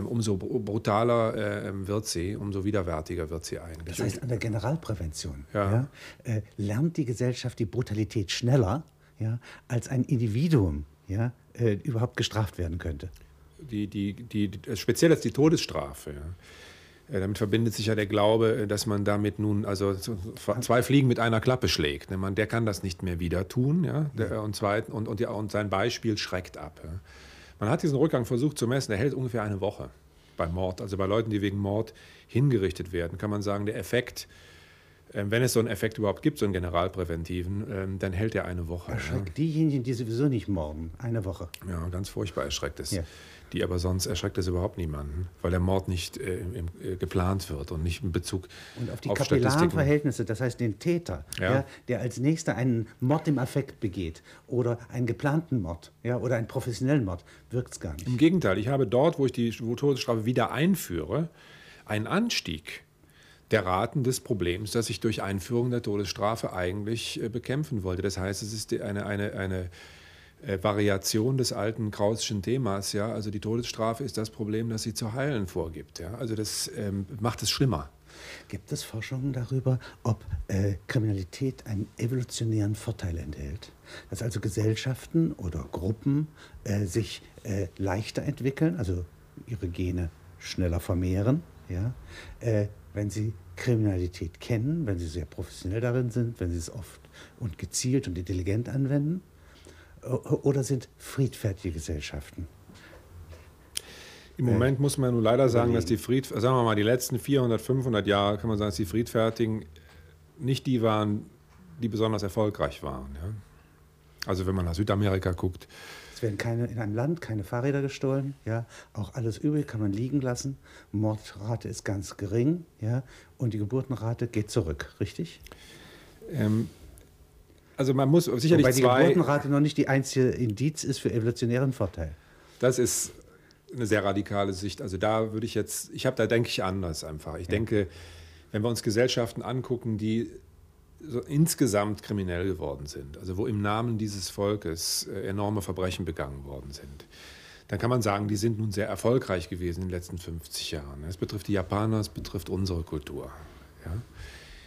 umso brutaler äh, wird sie, umso widerwärtiger wird sie eigentlich. Das heißt, an der Generalprävention ja. Ja, äh, lernt die Gesellschaft die Brutalität schneller, ja, als ein Individuum ja, äh, überhaupt gestraft werden könnte. Die, die, die, die speziell als die Todesstrafe. Ja. Äh, damit verbindet sich ja der Glaube, äh, dass man damit nun also zwei Fliegen mit einer Klappe schlägt. Ne, man, der kann das nicht mehr wieder tun, ja, der, und, zweit, und, und, und sein Beispiel schreckt ab. Ja. Man hat diesen Rückgang versucht zu messen, der hält ungefähr eine Woche beim Mord. Also bei Leuten, die wegen Mord hingerichtet werden, kann man sagen, der Effekt, wenn es so einen Effekt überhaupt gibt, so einen generalpräventiven, ähm, dann hält er eine Woche. Erschreckt ja. diejenigen, die sowieso nicht morden, eine Woche. Ja, ganz furchtbar erschreckt es. Ja die aber sonst erschreckt es überhaupt niemanden, weil der Mord nicht äh, im, äh, geplant wird und nicht in Bezug und auf die auf kapillaren Verhältnisse, das heißt den Täter. Ja, der als nächster einen Mord im Affekt begeht oder einen geplanten Mord ja, oder einen professionellen Mord, wirkt es gar nicht. Im Gegenteil, ich habe dort, wo ich die Todesstrafe wieder einführe, einen Anstieg der Raten des Problems, das ich durch Einführung der Todesstrafe eigentlich äh, bekämpfen wollte. Das heißt, es ist eine, eine, eine äh, Variation des alten Krausschen Themas. Ja? Also die Todesstrafe ist das Problem, das sie zu heilen vorgibt. Ja? Also das ähm, macht es schlimmer. Gibt es Forschungen darüber, ob äh, Kriminalität einen evolutionären Vorteil enthält? Dass also Gesellschaften oder Gruppen äh, sich äh, leichter entwickeln, also ihre Gene schneller vermehren, ja? Äh, wenn sie Kriminalität kennen, wenn sie sehr professionell darin sind, wenn sie es oft und gezielt und intelligent anwenden? oder sind friedfertige Gesellschaften Im Moment muss man nun leider sagen, dass die Fried, sagen wir mal, die letzten 400, 500 Jahre, kann man sagen, dass die Friedfertigen nicht die waren, die besonders erfolgreich waren. Ja? Also wenn man nach Südamerika guckt. Es werden keine, in einem Land keine Fahrräder gestohlen, ja. Auch alles übrig kann man liegen lassen. Mordrate ist ganz gering, ja. Und die Geburtenrate geht zurück, richtig? Ähm, also man muss sicherlich Wobei die Geburtenrate noch nicht die einzige Indiz ist für evolutionären Vorteil. Das ist eine sehr radikale Sicht. Also da würde ich jetzt, ich habe da denke ich anders einfach. Ich ja. denke, wenn wir uns Gesellschaften angucken, die so insgesamt kriminell geworden sind, also wo im Namen dieses Volkes äh, enorme Verbrechen begangen worden sind, dann kann man sagen, die sind nun sehr erfolgreich gewesen in den letzten 50 Jahren. Es betrifft die Japaner, es betrifft unsere Kultur. Ja?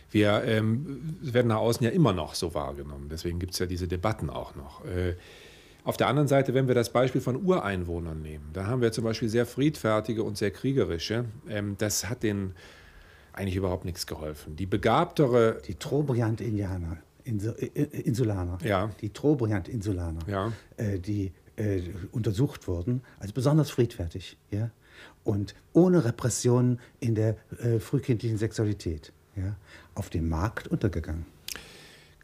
Wir ähm, werden nach außen ja immer noch so wahrgenommen, deswegen gibt es ja diese Debatten auch noch. Äh, auf der anderen Seite, wenn wir das Beispiel von Ureinwohnern nehmen, da haben wir zum Beispiel sehr friedfertige und sehr kriegerische. Ähm, das hat den eigentlich überhaupt nichts geholfen. Die begabtere. Die Trobriand-Indianer, Insulaner, ja. die Trobriand-Insulaner, ja. äh, die äh, untersucht wurden, als besonders friedfertig ja? und ohne Repressionen in der äh, frühkindlichen Sexualität, ja? auf dem Markt untergegangen.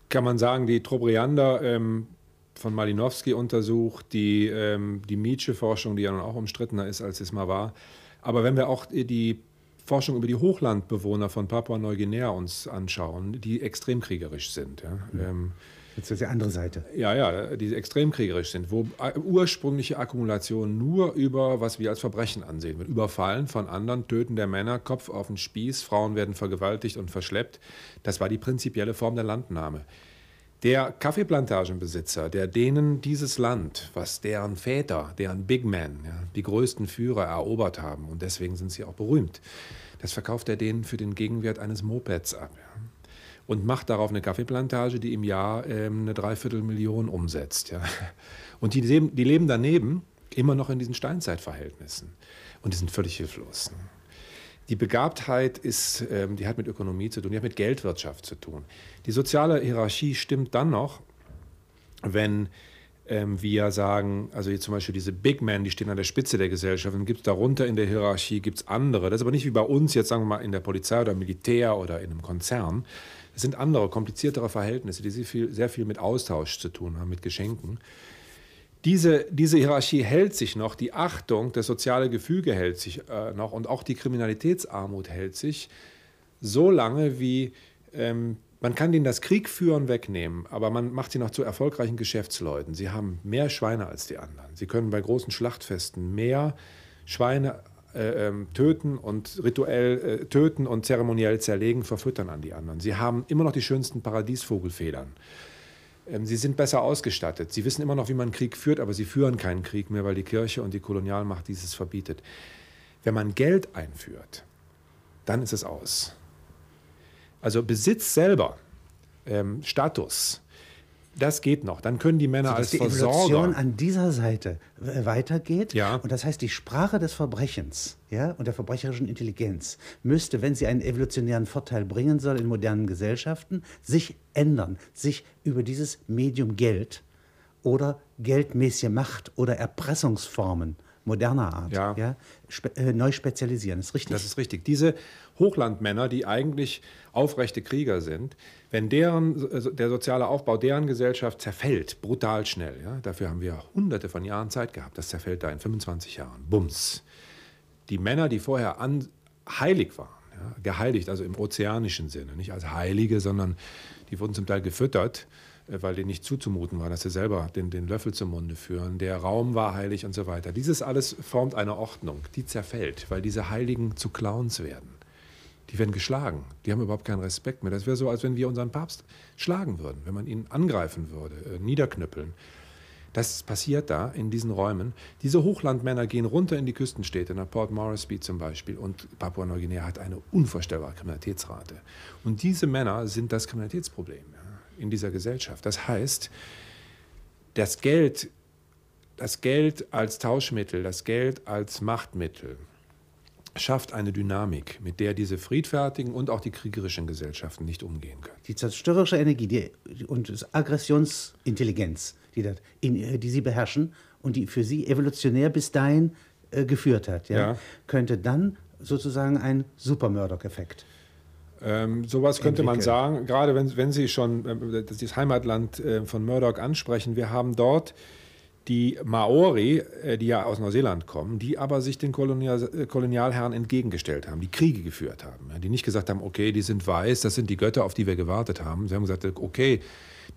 Kann man sagen, die Trobriander ähm, von Malinowski untersucht, die, ähm, die Mietsche-Forschung, die ja nun auch umstrittener ist, als es mal war. Aber wenn wir auch die Forschung über die Hochlandbewohner von Papua-Neuguinea uns anschauen, die extrem kriegerisch sind. Ja. Mhm. Ähm, Jetzt ist die andere Seite. Ja, ja, die extrem kriegerisch sind, wo ursprüngliche Akkumulation nur über, was wir als Verbrechen ansehen wird. Überfallen von anderen, Töten der Männer, Kopf auf den Spieß, Frauen werden vergewaltigt und verschleppt. Das war die prinzipielle Form der Landnahme. Der Kaffeeplantagenbesitzer, der denen dieses Land, was deren Väter, deren Big Men, ja, die größten Führer erobert haben, und deswegen sind sie auch berühmt, das verkauft er denen für den Gegenwert eines Mopeds ab. Ja, und macht darauf eine Kaffeeplantage, die im Jahr ähm, eine Dreiviertelmillion umsetzt. Ja. Und die die leben daneben immer noch in diesen Steinzeitverhältnissen. Und die sind völlig hilflos. Die Begabtheit ist, ähm, die hat mit Ökonomie zu tun, die hat mit Geldwirtschaft zu tun. Die soziale Hierarchie stimmt dann noch, wenn ähm, wir sagen, also hier zum Beispiel diese Big Men, die stehen an der Spitze der Gesellschaft, und gibt es darunter in der Hierarchie gibt's andere. Das ist aber nicht wie bei uns jetzt, sagen wir mal, in der Polizei oder Militär oder in einem Konzern. Es sind andere, kompliziertere Verhältnisse, die sehr viel, sehr viel mit Austausch zu tun haben, mit Geschenken diese, diese Hierarchie hält sich noch, die Achtung, das soziale Gefüge hält sich äh, noch und auch die Kriminalitätsarmut hält sich so lange, wie ähm, man kann denen das Kriegführen wegnehmen, aber man macht sie noch zu erfolgreichen Geschäftsleuten. Sie haben mehr Schweine als die anderen. Sie können bei großen Schlachtfesten mehr Schweine äh, ähm, töten und rituell äh, töten und zeremoniell zerlegen, verfüttern an die anderen. Sie haben immer noch die schönsten Paradiesvogelfedern. Ähm, sie sind besser ausgestattet. Sie wissen immer noch, wie man Krieg führt, aber sie führen keinen Krieg mehr, weil die Kirche und die Kolonialmacht dieses verbietet. Wenn man Geld einführt, dann ist es aus. Also Besitz selber, ähm, Status, das geht noch. Dann können die Männer so, als die Versorger. Evolution an dieser Seite weitergeht. Ja. Und das heißt, die Sprache des Verbrechens ja, und der verbrecherischen Intelligenz müsste, wenn sie einen evolutionären Vorteil bringen soll in modernen Gesellschaften, sich ändern, sich über dieses Medium Geld oder geldmäßige Macht oder Erpressungsformen moderner Art ja. Ja, äh, neu spezialisieren. Das ist richtig. Das ist richtig. Diese Hochlandmänner, die eigentlich aufrechte Krieger sind, wenn deren, der soziale Aufbau deren Gesellschaft zerfällt, brutal schnell, ja, dafür haben wir hunderte von Jahren Zeit gehabt, das zerfällt da in 25 Jahren, bums. Die Männer, die vorher an, heilig waren, ja, geheiligt, also im ozeanischen Sinne, nicht als Heilige, sondern die wurden zum Teil gefüttert, äh, weil denen nicht zuzumuten war, dass sie selber den, den Löffel zum Munde führen. Der Raum war heilig und so weiter. Dieses alles formt eine Ordnung, die zerfällt, weil diese Heiligen zu Clowns werden. Die werden geschlagen. Die haben überhaupt keinen Respekt mehr. Das wäre so, als wenn wir unseren Papst schlagen würden, wenn man ihn angreifen würde, äh, niederknüppeln. Das passiert da in diesen Räumen. Diese Hochlandmänner gehen runter in die Küstenstädte, nach Port Moresby zum Beispiel. Und Papua-Neuguinea hat eine unvorstellbare Kriminalitätsrate. Und diese Männer sind das Kriminalitätsproblem. Ja in dieser Gesellschaft. Das heißt, das Geld, das Geld als Tauschmittel, das Geld als Machtmittel schafft eine Dynamik, mit der diese friedfertigen und auch die kriegerischen Gesellschaften nicht umgehen können. Die zerstörerische Energie die, und Aggressionsintelligenz, die, das, in, die sie beherrschen und die für sie evolutionär bis dahin äh, geführt hat, ja, ja, könnte dann sozusagen ein Super Murdoch-Effekt. Ähm, sowas könnte entwickeln. man sagen, gerade wenn, wenn Sie schon äh, das Heimatland äh, von Murdoch ansprechen. Wir haben dort die Maori, äh, die ja aus Neuseeland kommen, die aber sich den Kolonial äh, Kolonialherren entgegengestellt haben, die Kriege geführt haben, die nicht gesagt haben, okay, die sind weiß, das sind die Götter, auf die wir gewartet haben. Sie haben gesagt, okay,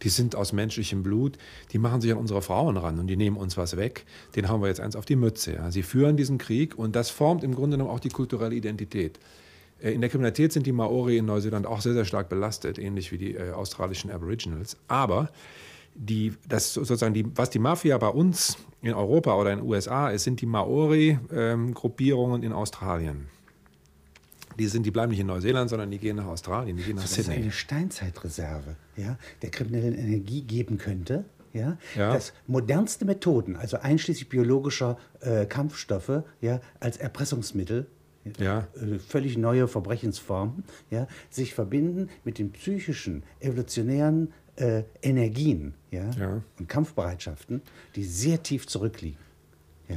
die sind aus menschlichem Blut, die machen sich an unsere Frauen ran und die nehmen uns was weg, den haben wir jetzt eins auf die Mütze. Sie führen diesen Krieg und das formt im Grunde genommen auch die kulturelle Identität. Äh, in der Kriminalität sind die Maori in Neuseeland auch sehr, sehr stark belastet, ähnlich wie die australischen Aboriginals. Aber die, das sozusagen die, was die Mafia bei uns in Europa oder in den USA ist, sind die Maori-Gruppierungen in Australien. Die, sind, die bleiben nicht in Neuseeland, sondern die gehen nach Australien, die gehen nach das Sydney. Das ist eine Steinzeitreserve, ja, der kriminellen Energie geben könnte. Ja, ja. dass modernste Methoden, also einschließlich biologischer äh, Kampfstoffe, ja, als Erpressungsmittel ja. Äh, völlig neue Verbrechensformen, ja, sich verbinden mit den psychischen, evolutionären äh, Energien ja, ja, und Kampfbereitschaften, die sehr tief zurückliegen. Ja.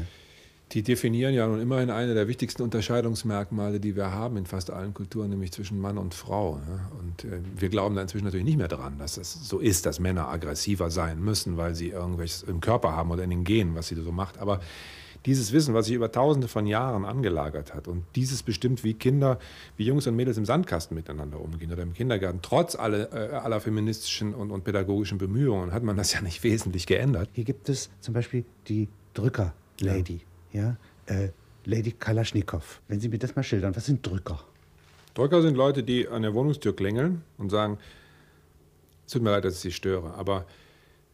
Die definieren ja nun immerhin eine der wichtigsten Unterscheidungsmerkmale, die wir haben in fast allen Kulturen, nämlich zwischen Mann und Frau. Und äh, wir glauben da inzwischen natürlich nicht mehr daran, dass es so ist, dass Männer aggressiver sein müssen, weil sie irgendwelches im Körper haben oder in den Genen, was sie so macht. Aber dieses Wissen, was sich über tausende von Jahren angelagert hat und dieses bestimmt, wie Kinder, wie Jungs und Mädels im Sandkasten miteinander umgehen oder im Kindergarten, trotz aller, äh, aller feministischen und, und pädagogischen Bemühungen, hat man das ja nicht wesentlich geändert. Hier gibt es zum Beispiel die Drücker-Lady, ja, ja äh, Lady Kalaschnikow. Wenn Sie mir das mal schildern, was sind Drücker? Drücker sind Leute, die an der Wohnungstür klingeln und sagen, es tut mir leid, dass ich Sie störe, aber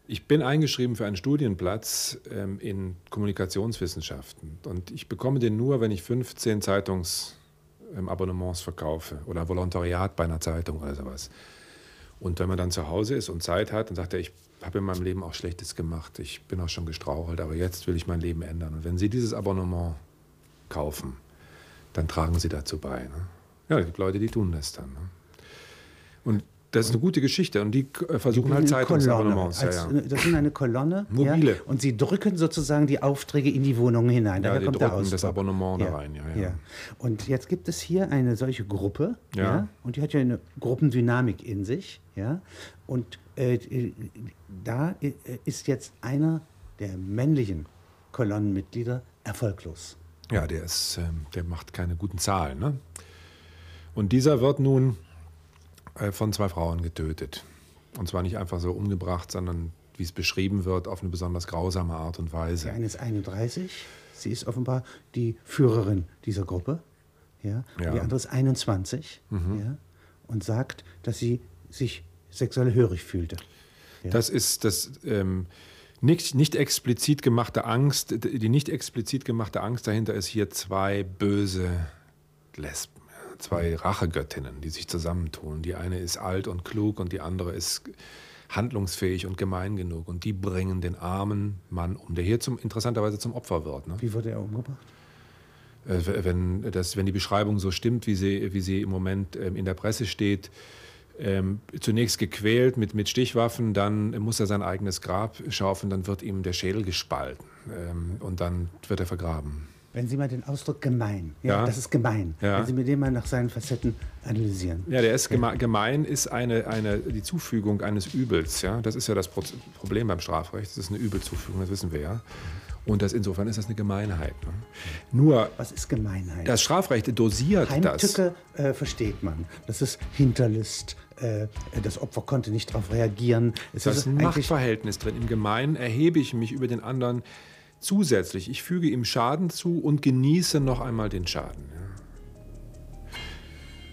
ich bin eingeschrieben für einen Studienplatz ähm, in Kommunikationswissenschaften und ich bekomme den nur, wenn ich 15 Zeitungsabonnements ähm, verkaufe oder Volontariat bei einer Zeitung oder sowas. Und wenn man dann zu Hause ist und Zeit hat, dann sagt er, ich habe in meinem Leben auch Schlechtes gemacht, ich bin auch schon gestrauchelt, aber jetzt will ich mein Leben ändern. Und wenn Sie dieses Abonnement kaufen, dann tragen Sie dazu bei. Ne? Ja, es gibt Leute, die tun das dann. Ne? Und das ist eine gute Geschichte und die äh, versuchen die halt Zeitungsabonnements. Ja, ja. Das sind eine Kolonne. Mobile. Ja, und sie drücken sozusagen die Aufträge in die Wohnungen hinein. Ja, Daher kommt der das Abonnement da rein. Ja. Und jetzt gibt es hier eine solche Gruppe. Ja. und die hat ja eine Gruppendynamik in sich. Ja, und äh, da äh, ist jetzt einer der männlichen Kolonnenmitglieder erfolglos. Ja, der, ist, äh, der macht keine guten Zahlen. Ne? Und dieser wird nun äh, von zwei Frauen getötet. Und zwar nicht einfach so umgebracht, sondern wie es beschrieben wird, auf eine besonders grausame Art und Weise. Die eine ist 31, sie ist offenbar die Führerin dieser Gruppe. Ja? ja. Die andere ist 21 mhm. ja? und sagt, dass sie sich sexuell hörig fühlte. Ja? Das ist das. Ähm, nicht, nicht explizit gemachte Angst, die nicht explizit gemachte Angst dahinter ist hier zwei böse Lesben zwei Rachegöttinnen, die sich zusammentun. Die eine ist alt und klug und die andere ist handlungsfähig und gemein genug. Und die bringen den armen Mann um, der hier zum, interessanterweise zum Opfer wird. Ne? Wie wurde er umgebracht? Äh, wenn, das, wenn die Beschreibung so stimmt, wie sie, wie sie im Moment ähm, in der Presse steht, ähm, zunächst gequält mit, mit Stichwaffen, dann muss er sein eigenes Grab schaufeln, dann wird ihm der Schädel gespalten ähm, und dann wird er vergraben. Wenn Sie mal den Ausdruck gemein, ja, ja. das ist gemein, ja. wenn Sie mir den mal nach seinen Facetten analysieren. Ja, der ist geme gemein ist eine, eine, die Zufügung eines Übels. Ja? Das ist ja das Problem beim Strafrecht. Das ist eine Übelzufügung, das wissen wir ja. Und das, insofern ist das eine Gemeinheit. Ne? Nur, Was ist Gemeinheit? Das Strafrecht dosiert Heimtücke, das. Äh, versteht man. Das ist Hinterlist. Äh, das Opfer konnte nicht darauf reagieren. Es das ist ein Machtverhältnis drin. Im Gemeinen erhebe ich mich über den anderen zusätzlich. Ich füge ihm Schaden zu und genieße noch einmal den Schaden.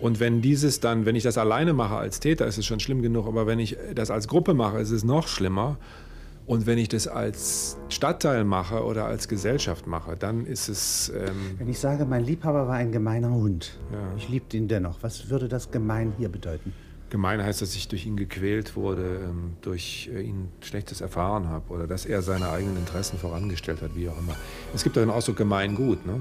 Und wenn dieses dann, wenn ich das alleine mache als Täter, ist es schon schlimm genug, aber wenn ich das als Gruppe mache, ist es noch schlimmer. Und wenn ich das als Stadtteil mache oder als Gesellschaft mache, dann ist es. Ähm wenn ich sage, mein Liebhaber war ein gemeiner Hund, ja. ich liebte ihn dennoch, was würde das gemein hier bedeuten? Gemein heißt, dass ich durch ihn gequält wurde, ähm, durch äh, ihn Schlechtes erfahren habe oder dass er seine eigenen Interessen vorangestellt hat, wie auch immer. Es gibt auch den Ausdruck Gemeingut. Ne?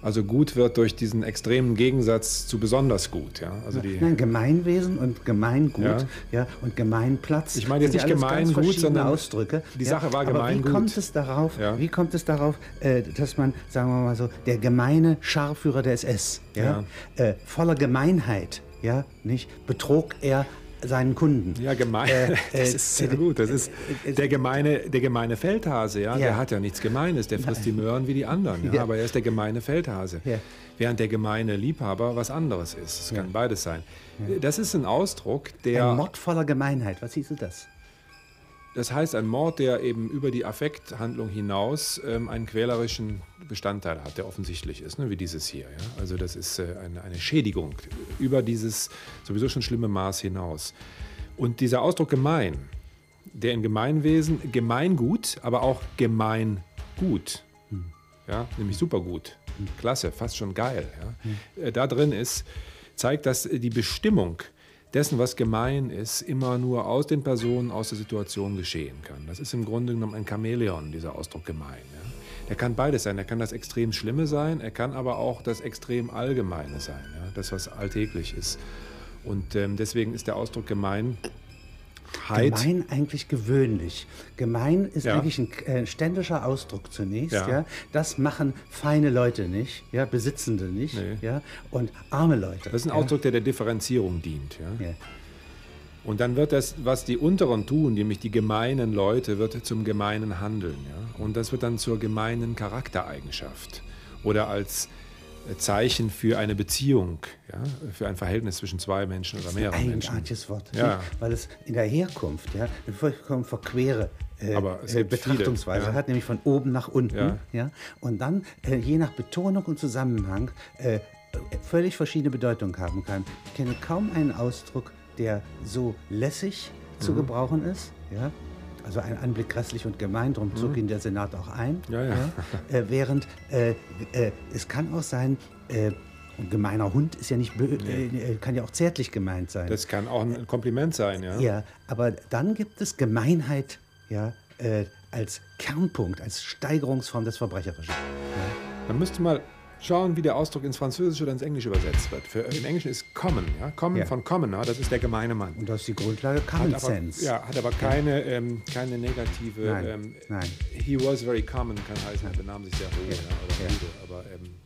Also gut wird durch diesen extremen Gegensatz zu besonders gut. Ja? Also die Nein, Gemeinwesen und Gemeingut ja. ja und Gemeinplatz. Ich meine jetzt nicht Gemeingut, sondern Ausdrücke. Die Sache war Gemeingut. Wie kommt es darauf, ja. wie kommt es darauf äh, dass man, sagen wir mal so, der gemeine Scharführer der SS, ja, äh, voller Gemeinheit, ja, nicht, betrog er seinen Kunden. Ja, gemein. Äh, das ist sehr äh, gut. Das ist äh, der gemeine, der gemeine Feldhase, ja? ja. Der hat ja nichts Gemeines. Der frisst die Möhren wie die anderen. Ja? ja. Aber er ist der gemeine Feldhase. Ja. Während der gemeine Liebhaber was anderes ist. Es kann beides sein. Das ist ein Ausdruck, der. Ein Mord voller Gemeinheit. Was hieß das? Das heißt, ein Mord, der eben über die Affekthandlung hinaus ähm, einen quälerischen Bestandteil hat, der offensichtlich ist, ne, wie dieses hier. Ja? Also das ist äh, eine, eine Schädigung über dieses sowieso schon schlimme Maß hinaus. Und dieser Ausdruck gemein, der in Gemeinwesen Gemeingut, aber auch Gemeingut, hm. ja, nämlich supergut, hm. klasse, fast schon geil, ja, hm. äh, da drin ist, zeigt, dass die Bestimmung dessen, was gemein ist, immer nur aus den Personen, aus der Situation geschehen kann. Das ist im Grunde genommen ein Chamäleon, dieser Ausdruck gemein. Ja. Er kann beides sein. Er kann das extrem Schlimme sein, er kann aber auch das extrem Allgemeine sein, ja. das, was alltäglich ist. Und ähm, deswegen ist der Ausdruck gemein Gemein eigentlich gewöhnlich. Gemein ist ja. eigentlich ein äh, ständischer Ausdruck zunächst. Ja. ja. Das machen feine Leute nicht, ja, Besitzende nicht, nee. ja, und arme Leute. Das ist ein Ausdruck, der der Differenzierung dient. Ja. Und dann wird das, was die Unteren tun, nämlich die gemeinen Leute, wird zum gemeinen Handeln. Ja? Und das wird dann zur gemeinen Charaktereigenschaft oder als Zeichen für eine Beziehung, ja, für ein Verhältnis zwischen zwei Menschen oder mehreren ein Menschen. Eigenartiges Wort, ja. weil es in der Herkunft ja, eine vollkommen verquere äh, äh Betrachtungsweise viele, ja. hat, nämlich von oben nach unten. Ja. ja und dann äh, je nach Betonung und Zusammenhang äh, völlig verschiedene Bedeutung haben kann. Ich kenne kaum einen Ausdruck, der so lässig mhm. zu gebrauchen ist. Ja? Also ein Anblick grässlich und gemein, darum zog mhm. ihn der Senat auch ein. Ja, ja. Äh, während äh, äh, es kann auch sein, äh, ein gemeiner Hund ist ja nicht, nee. Äh, kann ja auch zärtlich gemeint sein. Das kann auch ein Kompliment sein, ja. Ja, aber dann gibt es Gemeinheit, ja, äh, als Kernpunkt, als Steigerungsform des Verbrecherischen. Ja. Man müsste mal schauen, wie der Ausdruck ins Französische oder ins Englische übersetzt wird. Für, Im Englischen ist common, ja? Common ja. von commoner, das ist der gemeine Mann. Und das ist die Grundlage Common hat aber, Sense. Ja, hat aber keine, ja. ähm, keine negative. Nein. Ähm, Nein. He was very common kann heißen, er benahm sich sehr hoch ja. oder ja. aber ähm.